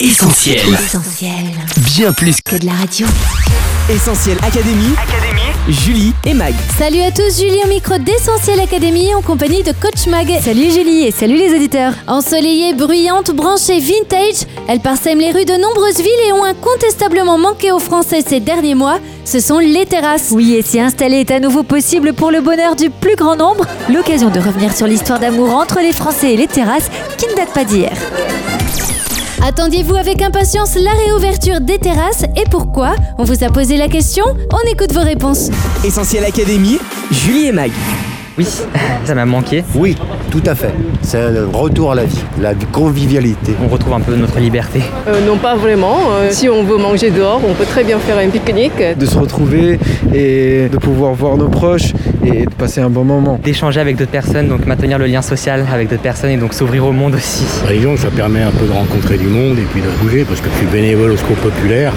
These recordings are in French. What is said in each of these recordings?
Essentiel. Essentiel. Bien plus Que de la radio. Essentiel Académie. Julie et Mag. Salut à tous, Julie au micro d'Essentiel Académie en compagnie de Coach Mag. Salut Julie et salut les auditeurs. Ensoleillée, bruyante, branchée, vintage, elle parsème les rues de nombreuses villes et ont incontestablement manqué aux Français ces derniers mois. Ce sont les terrasses. Oui, et s'y installer est à nouveau possible pour le bonheur du plus grand nombre. L'occasion de revenir sur l'histoire d'amour entre les Français et les terrasses qui ne date pas d'hier. Attendiez-vous avec impatience la réouverture des terrasses et pourquoi On vous a posé la question, on écoute vos réponses. Essentiel Académie. Julie et Mag. Oui, ça m'a manqué. Oui, tout à fait. C'est un retour à la vie, la convivialité. On retrouve un peu notre liberté. Euh, non, pas vraiment. Euh, si on veut manger dehors, on peut très bien faire un pique-nique. de se retrouver et de pouvoir voir nos proches et de passer un bon moment. D'échanger avec d'autres personnes, donc maintenir le lien social avec d'autres personnes et donc s'ouvrir au monde aussi. Région, ça permet un peu de rencontrer du monde et puis de bouger parce que je suis bénévole au secours populaire.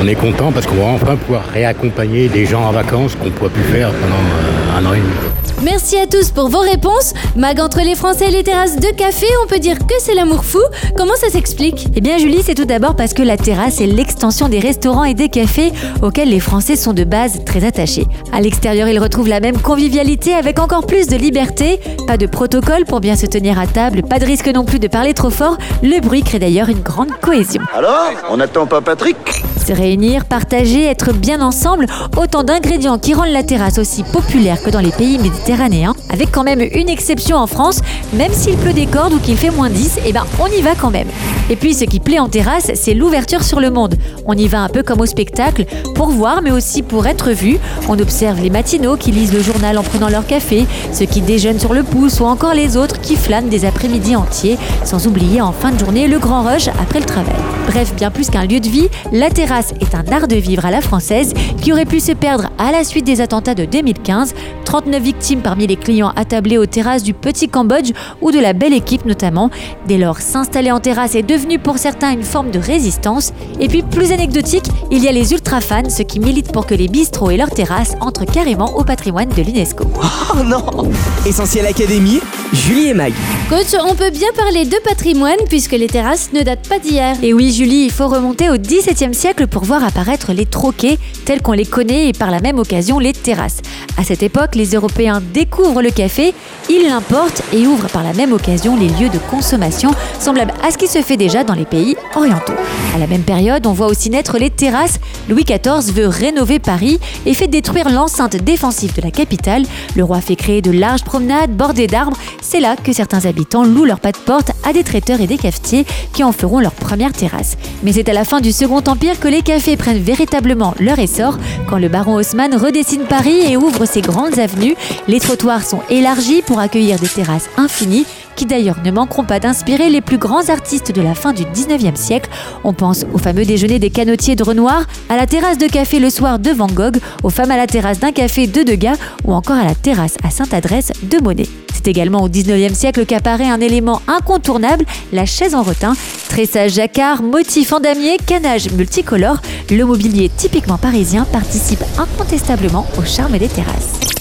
On est content parce qu'on va enfin pouvoir réaccompagner des gens en vacances qu'on ne pourra plus faire pendant euh, un an et demi. Merci à tous pour vos réponses. Mag entre les Français et les terrasses de café, on peut dire que c'est l'amour fou. Comment ça s'explique? Eh bien Julie, c'est tout d'abord parce que la terrasse est l'extension des restaurants et des cafés auxquels les Français sont de base très attachés. À l'extérieur, ils retrouvent la même convivialité avec encore plus de liberté. Pas de protocole pour bien se tenir à table, pas de risque non plus de parler trop fort. Le bruit crée d'ailleurs une grande cohésion. Alors, on n'attend pas Patrick? Se réunir, partager, être bien ensemble, autant d'ingrédients qui rendent la terrasse aussi populaire que dans les pays méditerranéens, avec quand même une exception en France, même s'il pleut des cordes ou qu'il fait moins 10, eh ben on y va quand même. Et puis ce qui plaît en terrasse, c'est l'ouverture sur le monde. On y va un peu comme au spectacle, pour voir mais aussi pour être vu. On observe les matinaux qui lisent le journal en prenant leur café, ceux qui déjeunent sur le pouce ou encore les autres qui flânent des après-midi entiers, sans oublier en fin de journée le grand rush après le travail. Bref, bien plus qu'un lieu de vie, la terrasse est un art de vivre à la française qui aurait pu se perdre à la suite des attentats de 2015. 39 victimes parmi les clients attablés aux terrasses du Petit Cambodge ou de la Belle Équipe notamment. Dès lors, s'installer en terrasse est devenu pour certains une forme de résistance. Et puis, plus anecdotique, il y a les ultra fans, ceux qui militent pour que les bistrots et leurs terrasses entrent carrément au patrimoine de l'UNESCO. Oh non Essentiel Académie. Julie et Mag. Coach, on peut bien parler de patrimoine puisque les terrasses ne datent pas d'hier. Et oui, Julie, il faut remonter au XVIIe siècle pour voir apparaître les troquets tels qu'on les connaît et par la même occasion les terrasses. À cette époque, les Européens découvrent le café, ils l'importent et ouvrent par la même occasion les lieux de consommation semblables à ce qui se fait déjà dans les pays orientaux. À la même période, on voit aussi naître les terrasses. Louis XIV veut rénover Paris et fait détruire l'enceinte défensive de la capitale. Le roi fait créer de larges promenades bordées d'arbres. C'est là que certains habitants louent leurs pas de porte à des traiteurs et des cafetiers qui en feront leur première terrasse. Mais c'est à la fin du Second Empire que les cafés prennent véritablement leur essor, quand le baron Haussmann redessine Paris et ouvre ses grandes avenues. Les trottoirs sont élargis pour accueillir des terrasses infinies qui d'ailleurs ne manqueront pas d'inspirer les plus grands artistes de la fin du 19e siècle. On pense au fameux déjeuner des canotiers de Renoir, à la terrasse de café le soir de Van Gogh, aux femmes à la terrasse d'un café de Degas ou encore à la terrasse à Sainte-Adresse de Monet. C'est également au 19e siècle qu'apparaît un élément incontournable, la chaise en rotin. Tressage jacquard, motif en damier, canage multicolore, le mobilier typiquement parisien participe incontestablement au charme des terrasses.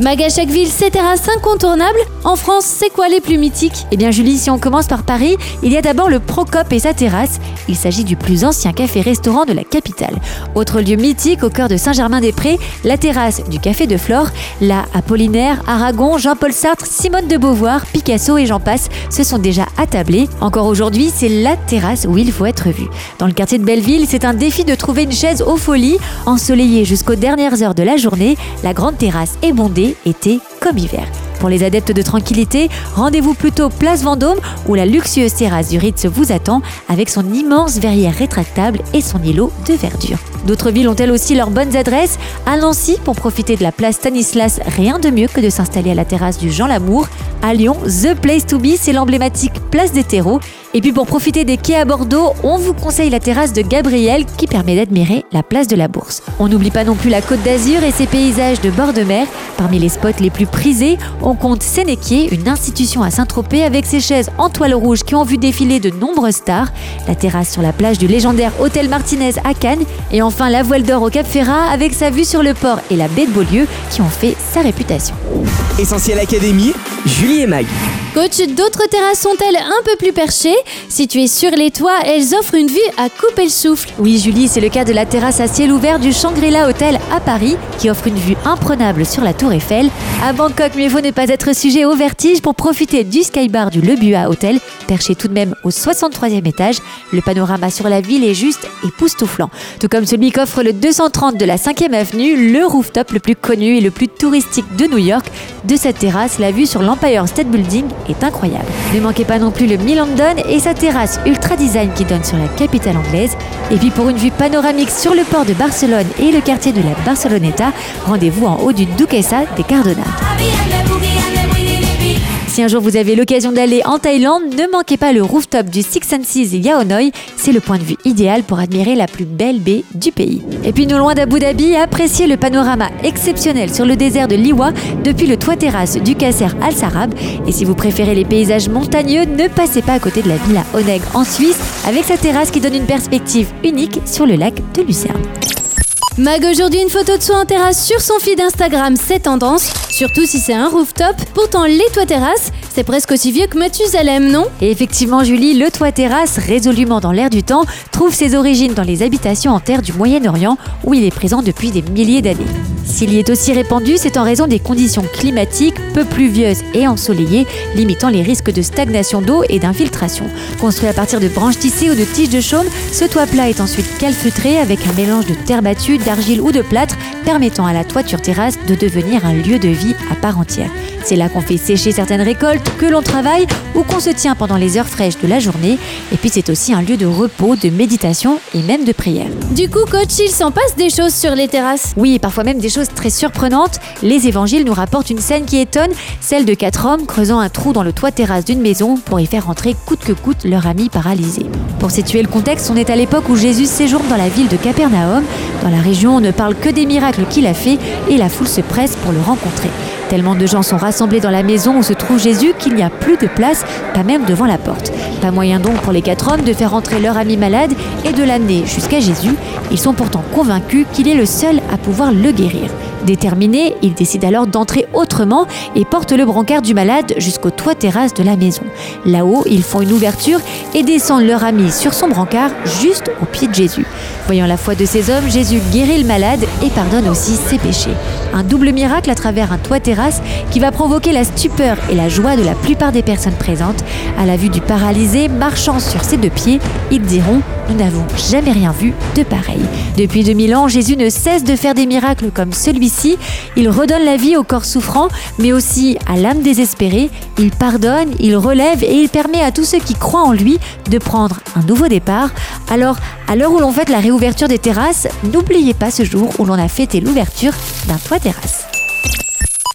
Mag à chaque ville, ses terrasses incontournables. En France, c'est quoi les plus mythiques? Eh bien Julie, si on commence par Paris, il y a d'abord le Procope et sa terrasse. Il s'agit du plus ancien café-restaurant de la capitale. Autre lieu mythique au cœur de Saint-Germain-des-Prés, la terrasse du Café de Flore. Là, Apollinaire, Aragon, Jean-Paul Sartre, Simone de Beauvoir, Picasso et j'en passe se sont déjà attablés. Encore aujourd'hui, c'est la terrasse où il faut être vu. Dans le quartier de Belleville, c'est un défi de trouver une chaise aux folies. Ensoleillée jusqu'aux dernières heures de la journée, la grande terrasse est bondée, été comme hiver. Pour les adeptes de tranquillité, rendez-vous plutôt place Vendôme où la luxueuse terrasse du Ritz vous attend avec son immense verrière rétractable et son îlot de verdure. D'autres villes ont elles aussi leurs bonnes adresses? À Nancy, pour profiter de la place Stanislas, rien de mieux que de s'installer à la terrasse du Jean Lamour. À Lyon, The Place to Be, c'est l'emblématique place des terreaux. Et puis pour profiter des quais à Bordeaux, on vous conseille la terrasse de Gabriel qui permet d'admirer la place de la Bourse. On n'oublie pas non plus la Côte d'Azur et ses paysages de bord de mer. Parmi les spots les plus prisés, on compte Sénéquier, une institution à Saint-Tropez avec ses chaises en toile rouge qui ont vu défiler de nombreuses stars, la terrasse sur la plage du légendaire Hôtel Martinez à Cannes et enfin la voile d'or au Cap Ferrat avec sa vue sur le port et la baie de Beaulieu qui ont fait sa réputation. Essentiel Académie. Julie et Mag. D'autres terrasses sont-elles un peu plus perchées Situées sur les toits, elles offrent une vue à couper le souffle. Oui, Julie, c'est le cas de la terrasse à ciel ouvert du Shangri-La Hotel à Paris, qui offre une vue imprenable sur la Tour Eiffel. À Bangkok, mieux vaut ne pas être sujet au vertige pour profiter du skybar du Le Bua Hotel, perché tout de même au 63e étage. Le panorama sur la ville est juste époustouflant. Tout comme celui qu'offre le 230 de la 5e avenue, le rooftop le plus connu et le plus touristique de New York. De cette terrasse, la vue sur l'Empire State Building incroyable. Ne manquez pas non plus le London et sa terrasse ultra design qui donne sur la capitale anglaise. Et puis pour une vue panoramique sur le port de Barcelone et le quartier de la Barceloneta, rendez-vous en haut du Duquesa des Cardona. Si un jour vous avez l'occasion d'aller en Thaïlande, ne manquez pas le rooftop du Six and Seas Yaonoi. C'est le point de vue idéal pour admirer la plus belle baie du pays. Et puis non loin d'Abu Dhabi, appréciez le panorama exceptionnel sur le désert de Liwa depuis le toit terrasse du Kasser Al Sarab. Et si vous préférez les paysages montagneux, ne passez pas à côté de la villa Oneg en Suisse avec sa terrasse qui donne une perspective unique sur le lac de Lucerne. Mag aujourd'hui une photo de soi en terrasse sur son feed Instagram, c'est tendance, surtout si c'est un rooftop. Pourtant les toits terrasses, c'est presque aussi vieux que Mathusalem, non? Et effectivement Julie, le toit terrasse, résolument dans l'air du temps, trouve ses origines dans les habitations en terre du Moyen-Orient où il est présent depuis des milliers d'années. S'il y est aussi répandu, c'est en raison des conditions climatiques peu pluvieuses et ensoleillées, limitant les risques de stagnation d'eau et d'infiltration. Construit à partir de branches tissées ou de tiges de chaume, ce toit plat est ensuite calfeutré avec un mélange de terre battue, d'argile ou de plâtre, permettant à la toiture terrasse de devenir un lieu de vie à part entière. C'est là qu'on fait sécher certaines récoltes, que l'on travaille ou qu'on se tient pendant les heures fraîches de la journée. Et puis c'est aussi un lieu de repos, de méditation et même de prière. Du coup, coach, il s'en passe des choses sur les terrasses? Oui, parfois même des choses très surprenantes. Les évangiles nous rapportent une scène qui étonne, celle de quatre hommes creusant un trou dans le toit terrasse d'une maison pour y faire entrer coûte que coûte leur ami paralysé. Pour situer le contexte, on est à l'époque où Jésus séjourne dans la ville de Capernaum. Dans la région, on ne parle que des miracles qu'il a fait et la foule se presse pour le rencontrer. Tellement de gens sont rassemblés dans la maison où se trouve Jésus qu'il n'y a plus de place, pas même devant la porte. Pas moyen donc pour les quatre hommes de faire entrer leur ami malade et de l'amener jusqu'à Jésus. Ils sont pourtant convaincus qu'il est le seul à pouvoir le guérir. Déterminés, ils décident alors d'entrer autrement et portent le brancard du malade jusqu'au toit terrasse de la maison. Là-haut, ils font une ouverture et descendent leur ami sur son brancard juste au pied de Jésus. Voyant la foi de ces hommes, Jésus guérit le malade et pardonne aussi ses péchés. Un double miracle à travers un toit terrasse qui va provoquer la stupeur et la joie de la plupart des personnes présentes. À la vue du paralysé marchant sur ses deux pieds, ils diront Nous n'avons jamais rien vu de pareil. Depuis 2000 ans, Jésus ne cesse de faire des miracles comme celui-ci. Il redonne la vie au corps souffrant, mais aussi à l'âme désespérée. Il pardonne, il relève et il permet à tous ceux qui croient en lui de prendre un nouveau départ. Alors, à l'heure où l'on fête la réouverture des terrasses, n'oubliez pas ce jour où l'on a fêté l'ouverture d'un toit terrasse.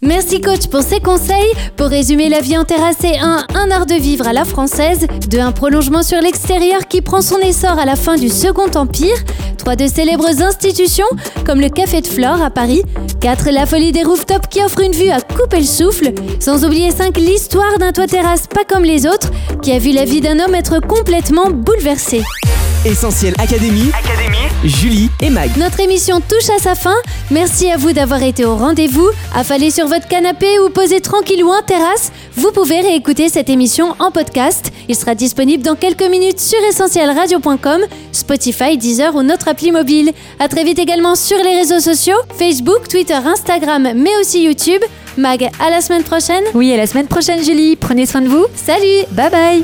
Merci coach pour ces conseils. Pour résumer, la vie en terrasse est un, un art de vivre à la française, de un prolongement sur l'extérieur qui prend son essor à la fin du Second Empire, trois de célèbres institutions comme le Café de Flore à Paris, quatre la folie des rooftops qui offre une vue à couper le souffle, sans oublier cinq l'histoire d'un toit terrasse pas comme les autres qui a vu la vie d'un homme être complètement bouleversée. Essentiel Académie, Julie et Mag. Notre émission touche à sa fin. Merci à vous d'avoir été au rendez-vous. Affalé sur votre canapé ou posé tranquillou en terrasse, vous pouvez réécouter cette émission en podcast. Il sera disponible dans quelques minutes sur essentielradio.com, Spotify, Deezer ou notre appli mobile. À très vite également sur les réseaux sociaux, Facebook, Twitter, Instagram, mais aussi YouTube. Mag, à la semaine prochaine. Oui, à la semaine prochaine, Julie. Prenez soin de vous. Salut Bye bye.